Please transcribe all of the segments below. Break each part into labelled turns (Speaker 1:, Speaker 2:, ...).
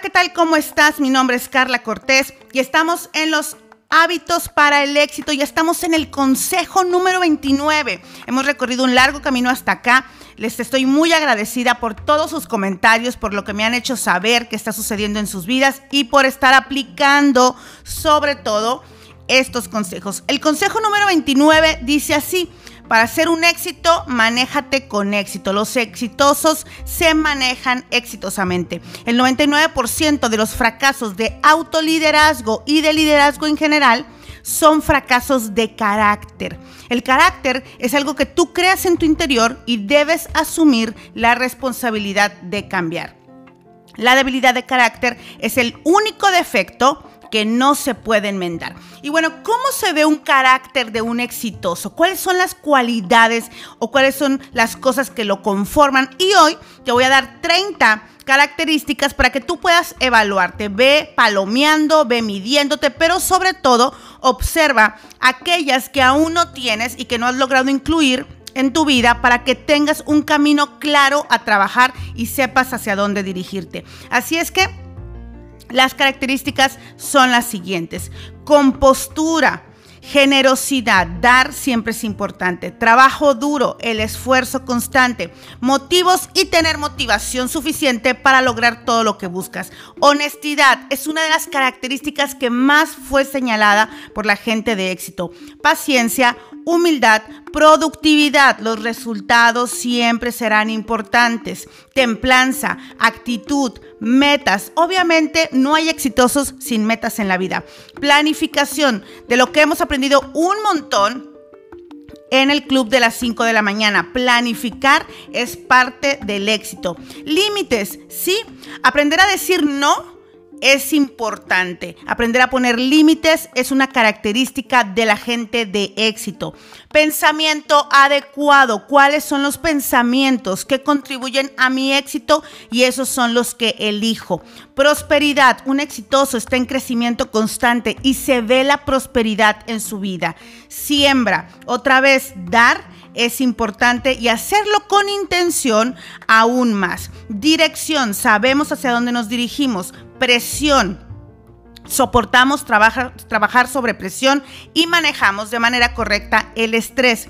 Speaker 1: ¿qué tal? ¿Cómo estás? Mi nombre es Carla Cortés y estamos en los hábitos para el éxito. Ya estamos en el consejo número 29. Hemos recorrido un largo camino hasta acá. Les estoy muy agradecida por todos sus comentarios, por lo que me han hecho saber qué está sucediendo en sus vidas y por estar aplicando sobre todo estos consejos. El consejo número 29 dice así, para ser un éxito, manéjate con éxito. Los exitosos se manejan exitosamente. El 99% de los fracasos de autoliderazgo y de liderazgo en general son fracasos de carácter. El carácter es algo que tú creas en tu interior y debes asumir la responsabilidad de cambiar. La debilidad de carácter es el único defecto que no se puede enmendar. Y bueno, ¿cómo se ve un carácter de un exitoso? ¿Cuáles son las cualidades o cuáles son las cosas que lo conforman? Y hoy te voy a dar 30 características para que tú puedas evaluarte. Ve palomeando, ve midiéndote, pero sobre todo observa aquellas que aún no tienes y que no has logrado incluir en tu vida para que tengas un camino claro a trabajar y sepas hacia dónde dirigirte. Así es que las características son las siguientes. Compostura, generosidad, dar siempre es importante. Trabajo duro, el esfuerzo constante, motivos y tener motivación suficiente para lograr todo lo que buscas. Honestidad es una de las características que más fue señalada por la gente de éxito. Paciencia, humildad, productividad. Los resultados siempre serán importantes. Templanza, actitud, metas. Obviamente no hay exitosos sin metas en la vida. Planificación, de lo que hemos aprendido un montón en el club de las 5 de la mañana. Planificar es parte del éxito. Límites, sí. Aprender a decir no es importante. Aprender a poner límites es una característica de la gente de éxito. Pensamiento adecuado. ¿Cuáles son los pensamientos que contribuyen a mi éxito? Y esos son los que elijo. Prosperidad. Un exitoso está en crecimiento constante y se ve la prosperidad en su vida. Siembra. Otra vez, dar es importante y hacerlo con intención aún más. Dirección, sabemos hacia dónde nos dirigimos. Presión, soportamos trabajar, sobre presión y manejamos de manera correcta el estrés.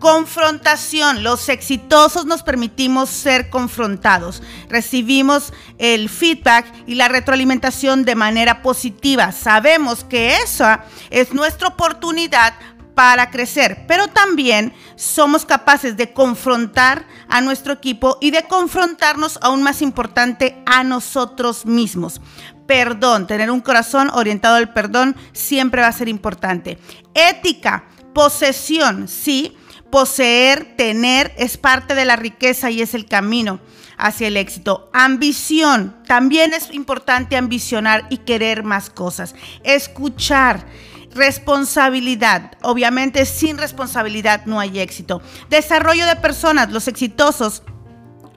Speaker 1: Confrontación. Los exitosos nos permitimos ser confrontados. Recibimos el feedback y la retroalimentación de manera positiva. Sabemos que esa es nuestra oportunidad para crecer, pero también somos capaces de confrontar a nuestro equipo y de confrontarnos aún más importante a nosotros mismos. Perdón, tener un corazón orientado al perdón siempre va a ser importante. Ética, posesión, sí, poseer, tener es parte de la riqueza y es el camino hacia el éxito. Ambición, también es importante ambicionar y querer más cosas. Escuchar Responsabilidad. Obviamente sin responsabilidad no hay éxito. Desarrollo de personas. Los exitosos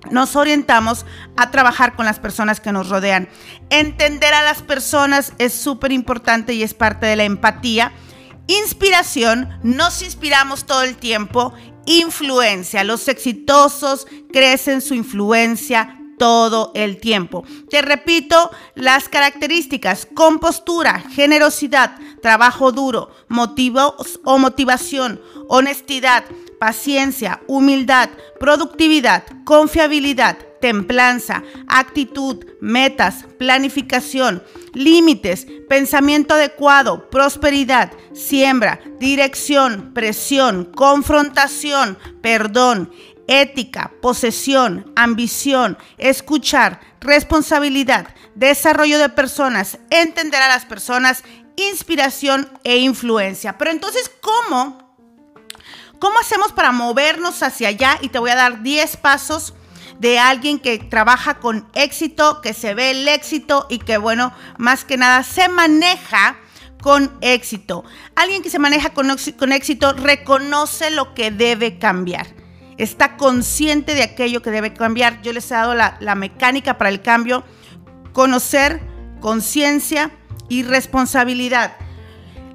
Speaker 1: nos orientamos a trabajar con las personas que nos rodean. Entender a las personas es súper importante y es parte de la empatía. Inspiración, nos inspiramos todo el tiempo. Influencia, los exitosos crecen su influencia todo el tiempo. Te repito las características, compostura, generosidad, trabajo duro, motivos o motivación, honestidad, paciencia, humildad, productividad, confiabilidad, templanza, actitud, metas, planificación, límites, pensamiento adecuado, prosperidad, siembra, dirección, presión, confrontación, perdón, ética, posesión, ambición, escuchar, responsabilidad, desarrollo de personas, entender a las personas, inspiración e influencia. Pero entonces, ¿cómo? ¿Cómo hacemos para movernos hacia allá? Y te voy a dar 10 pasos de alguien que trabaja con éxito, que se ve el éxito y que, bueno, más que nada se maneja con éxito. Alguien que se maneja con, con éxito reconoce lo que debe cambiar está consciente de aquello que debe cambiar. Yo les he dado la, mecánica para el cambio, conocer, conciencia y responsabilidad.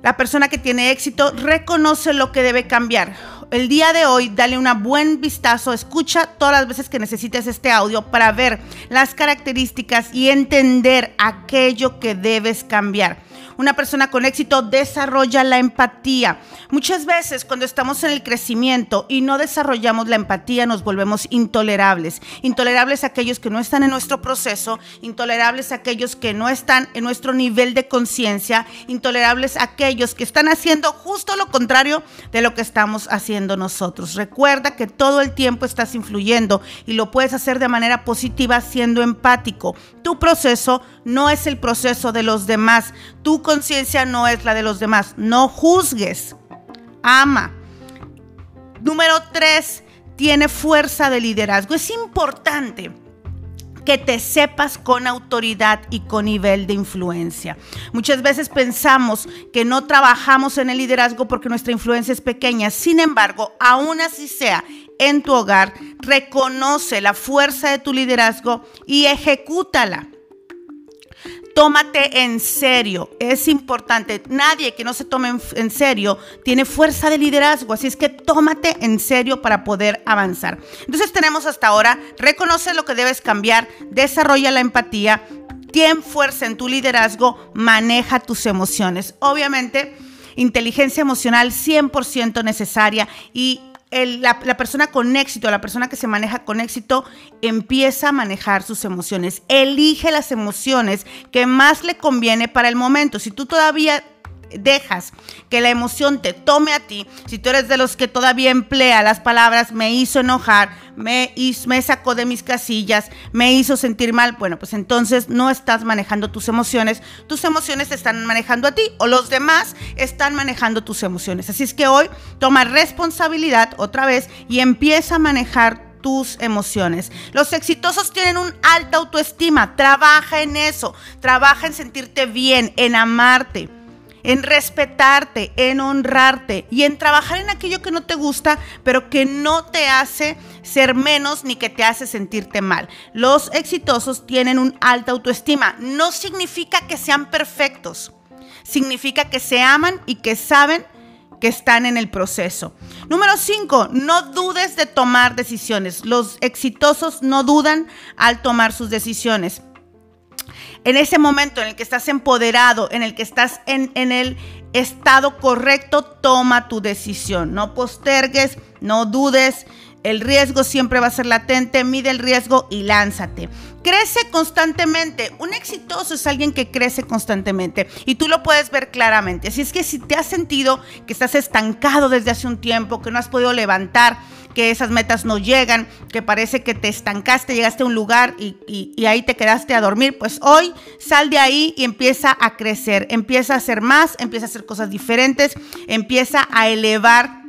Speaker 1: La persona que tiene éxito reconoce lo que debe cambiar. el día de hoy dale un buen vistazo, escucha todas las veces que necesites este audio para ver las características y entender aquello que debes cambiar. Una persona con éxito desarrolla la empatía. Muchas veces cuando estamos en el crecimiento y no desarrollamos la empatía nos volvemos intolerables. Intolerables a aquellos que no están en nuestro proceso, intolerables a aquellos que no están en nuestro nivel de conciencia, intolerables a aquellos que están haciendo justo lo contrario de lo que estamos haciendo nosotros. Recuerda que todo el tiempo estás influyendo y lo puedes hacer de manera positiva siendo empático. Tu proceso no es el proceso de los demás. Conciencia no es la de los demás. No juzgues. Ama. Número tres, tiene fuerza de liderazgo. Es importante que te sepas con autoridad y con nivel de influencia. Muchas veces pensamos que no trabajamos en el liderazgo porque nuestra influencia es pequeña. Sin embargo, aún así sea en tu hogar, reconoce la fuerza de tu liderazgo y ejecútala tómate en serio. Es importante. Nadie que no se tome en serio tiene fuerza de liderazgo. Así es que tómate en serio para poder avanzar. Entonces tenemos hasta ahora, reconoce lo que debes cambiar, desarrolla la empatía, ten fuerza en tu liderazgo, maneja tus emociones. Obviamente, inteligencia emocional 100% necesaria y la, persona con éxito, la persona que se maneja con éxito, empieza a manejar sus emociones. Elige las emociones que más le conviene para el momento. Si tú todavía dejas que la emoción te tome a ti, si tú eres de los que todavía emplea las palabras me hizo enojar, me, me sacó de mis casillas, me hizo sentir mal, bueno, pues entonces no estás manejando tus emociones, tus emociones te están manejando a ti o los demás están manejando tus emociones. Así es que hoy toma responsabilidad otra vez y empieza a manejar tus emociones. Los exitosos tienen un alta autoestima, trabaja en eso, trabaja en sentirte bien, en amarte en respetarte, en honrarte y en trabajar en aquello que no te gusta, pero que no te hace ser menos ni que te hace sentirte mal. Los exitosos tienen un alta autoestima. No significa que sean perfectos. Significa que se aman y que saben que están en el proceso. Número 5, no dudes de tomar decisiones. Los exitosos no dudan al tomar sus decisiones en ese momento en el que estás empoderado, en el que estás en, el estado correcto, toma tu decisión. No postergues, no dudes. El riesgo siempre va a ser latente, mide el riesgo y lánzate. Crece constantemente. Un exitoso es alguien que crece constantemente y tú lo puedes ver claramente. Así es que si te has sentido que estás estancado desde hace un tiempo, que no has podido levantar, que esas metas no llegan, que parece que te estancaste, llegaste a un lugar y, ahí te quedaste a dormir, pues hoy sal de ahí y empieza a crecer, empieza a hacer más, empieza a hacer cosas diferentes, empieza a elevar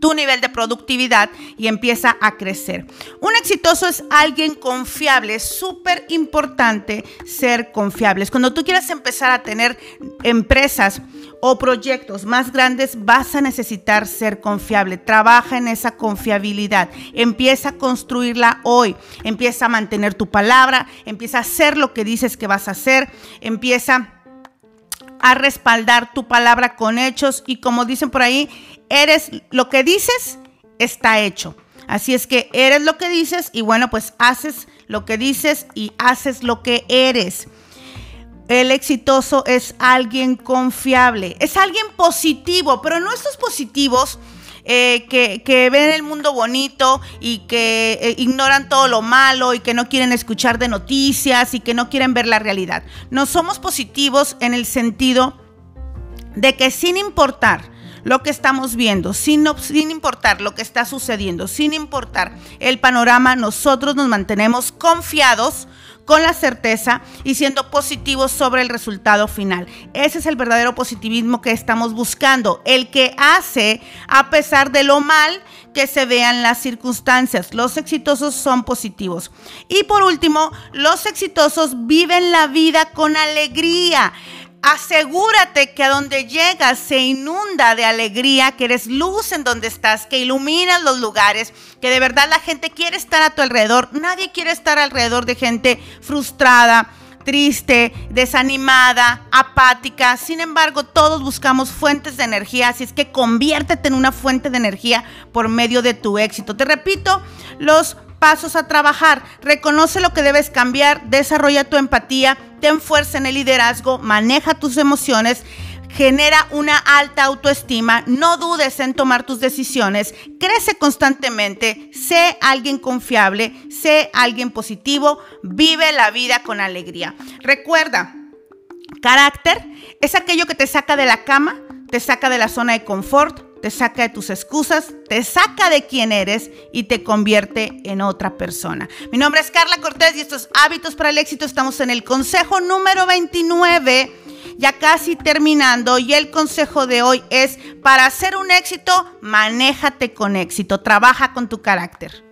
Speaker 1: tu nivel de productividad y empieza a crecer. Un exitoso es alguien confiable, es súper importante ser confiables. Cuando tú quieras empezar a tener empresas o proyectos más grandes, vas a necesitar ser confiable. Trabaja en esa confiabilidad. Empieza a construirla hoy. Empieza a mantener tu palabra, empieza a hacer lo que dices que vas a hacer, empieza a respaldar tu palabra con hechos y como dicen por ahí, eres lo que dices, está hecho. Así es que eres lo que dices y bueno, pues haces lo que dices y haces lo que eres. El exitoso es alguien confiable, es alguien positivo, pero no estos positivos eh, que, ven el mundo bonito y que eh, ignoran todo lo malo y que no quieren escuchar de noticias y que no quieren ver la realidad. No somos positivos en el sentido de que sin importar lo que estamos viendo, sin, sin importar lo que está sucediendo, sin importar el panorama, nosotros nos mantenemos confiados con la certeza y siendo positivos sobre el resultado final. Ese es el verdadero positivismo que estamos buscando, el que hace a pesar de lo mal que se vean las circunstancias. Los exitosos son positivos. Y por último, los exitosos viven la vida con alegría. Asegúrate que a donde llegas se inunda de alegría, que eres luz en donde estás, que iluminas los lugares, que de verdad la gente quiere estar a tu alrededor. Nadie quiere estar alrededor de gente frustrada, triste, desanimada, apática. Sin embargo, todos buscamos fuentes de energía, así es que conviértete en una fuente de energía por medio de tu éxito. Te repito, los pasos a trabajar. Reconoce lo que debes cambiar, desarrolla tu empatía, ten fuerza en el liderazgo, maneja tus emociones genera una alta autoestima, no dudes en tomar tus decisiones, crece constantemente, sé alguien confiable, sé alguien positivo, vive la vida con alegría. Recuerda, carácter es aquello que te saca de la cama, te saca de la zona de confort, te saca de tus excusas, te saca de quién eres y te convierte en otra persona. Mi nombre es Carla Cortés y estos hábitos para el éxito estamos en el consejo número 29 ya casi terminando y el consejo de hoy es, para hacer un éxito, manéjate con éxito, trabaja con tu carácter.